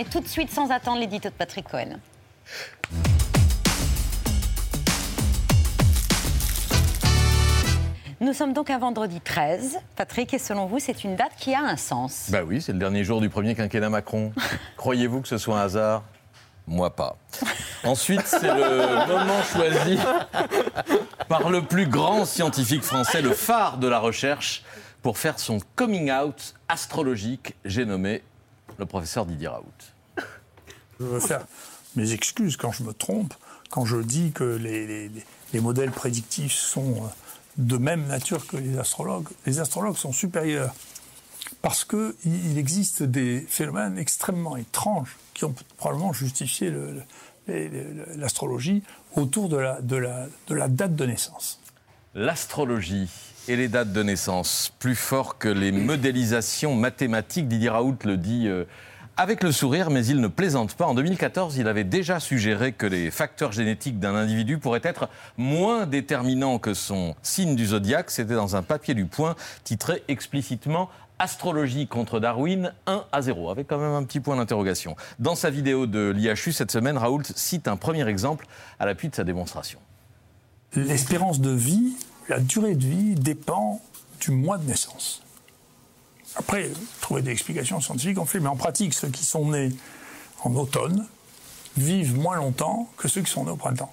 Mais tout de suite, sans attendre, l'édito de Patrick Cohen. Nous sommes donc à vendredi 13, Patrick, et selon vous, c'est une date qui a un sens? Bah oui, c'est le dernier jour du premier quinquennat Macron. Croyez-vous que ce soit un hasard? Moi pas. Ensuite, c'est le moment choisi par le plus grand scientifique français, le phare de la recherche, pour faire son coming out astrologique. J'ai nommé le professeur Didier Raoult. Je veux faire mes excuses quand je me trompe, quand je dis que les, les- les modèles prédictifs sont euh, de même nature que les astrologues. Les astrologues sont supérieurs parce qu'il il existe des phénomènes extrêmement étranges qui ont probablement justifié l'astrologie autour de la date de naissance. L'astrologie et les dates de naissance, plus fort que les modélisations mathématiques, Didier Raoult le dit euh, avec le sourire, mais il ne plaisante pas. En 2014, il avait déjà suggéré que les facteurs génétiques d'un individu pourraient être moins déterminants que son signe du zodiaque. C'était dans un papier du Point titré explicitement Astrologie contre Darwin 1 à 0, avec quand même un petit point d'interrogation. Dans sa vidéo de l'IHU cette semaine, Raoult cite un premier exemple à l'appui de sa démonstration. L'espérance de vie, la durée de vie dépend du mois de naissance. Après, trouver des explications scientifiques, on fait, mais en pratique, ceux qui sont nés en automne vivent moins longtemps que ceux qui sont nés au printemps.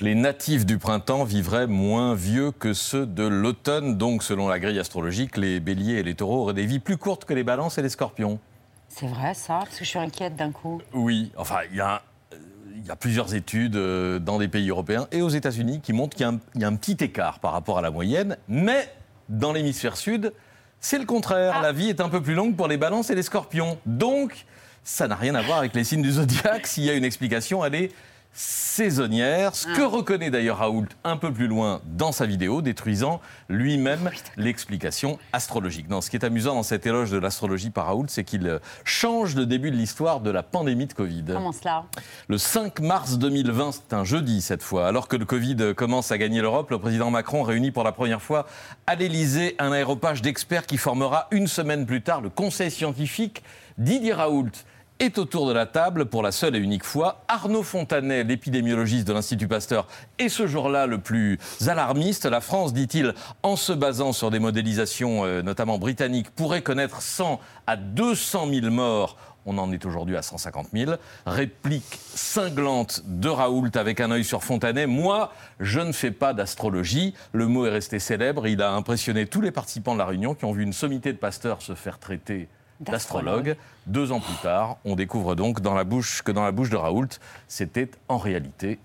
Les natifs du printemps vivraient moins vieux que ceux de l'automne, donc selon la grille astrologique, les béliers et les taureaux auraient des vies plus courtes que les balances et les scorpions. C'est vrai ça Parce que je suis inquiète d'un coup. Oui, enfin, il y a, euh, il y a plusieurs études euh, dans des pays européens et aux États-Unis qui montrent qu'il y a un- il y, a un petit écart par rapport à la moyenne, mais dans l'hémisphère sud, c'est le contraire. La vie est un peu plus longue pour les balances et les scorpions. Donc, ça n'a rien à voir avec les signes du zodiaque. S'il y a une explication, elle est saisonnière, ce que reconnaît d'ailleurs Raoult un peu plus loin dans sa vidéo, détruisant lui-même l'explication astrologique. Non, ce qui est amusant dans cet éloge de l'astrologie par Raoult, c'est qu'il euh, change le début de l'histoire de la pandémie de Covid. Comment cela? Le 5 mars 2020, c'est un jeudi cette fois, alors que le Covid commence à gagner l'Europe, le président Macron réunit pour la première fois à l'Élysée un aéropage d'experts qui formera une semaine plus tard le conseil scientifique. Didier Raoult est autour de la table pour la seule et unique fois. Arnaud Fontanet, l'épidémiologiste de l'Institut Pasteur, est ce jour-là le plus alarmiste. La France, dit-il, en se basant sur des modélisations euh, notamment britanniques, pourrait connaître 100 à 200 000 morts on en est aujourd'hui à 150 000. Réplique cinglante de Raoult avec un œil sur Fontanet. Moi, je ne fais pas d'astrologie. Le mot est resté célèbre. Il a impressionné tous les participants de la réunion qui ont vu une sommité de pasteurs se faire traiter d'astrologue. Deux ans plus tard, on découvre donc dans la bouche, que dans la bouche de Raoult, c'était en réalité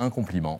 un compliment.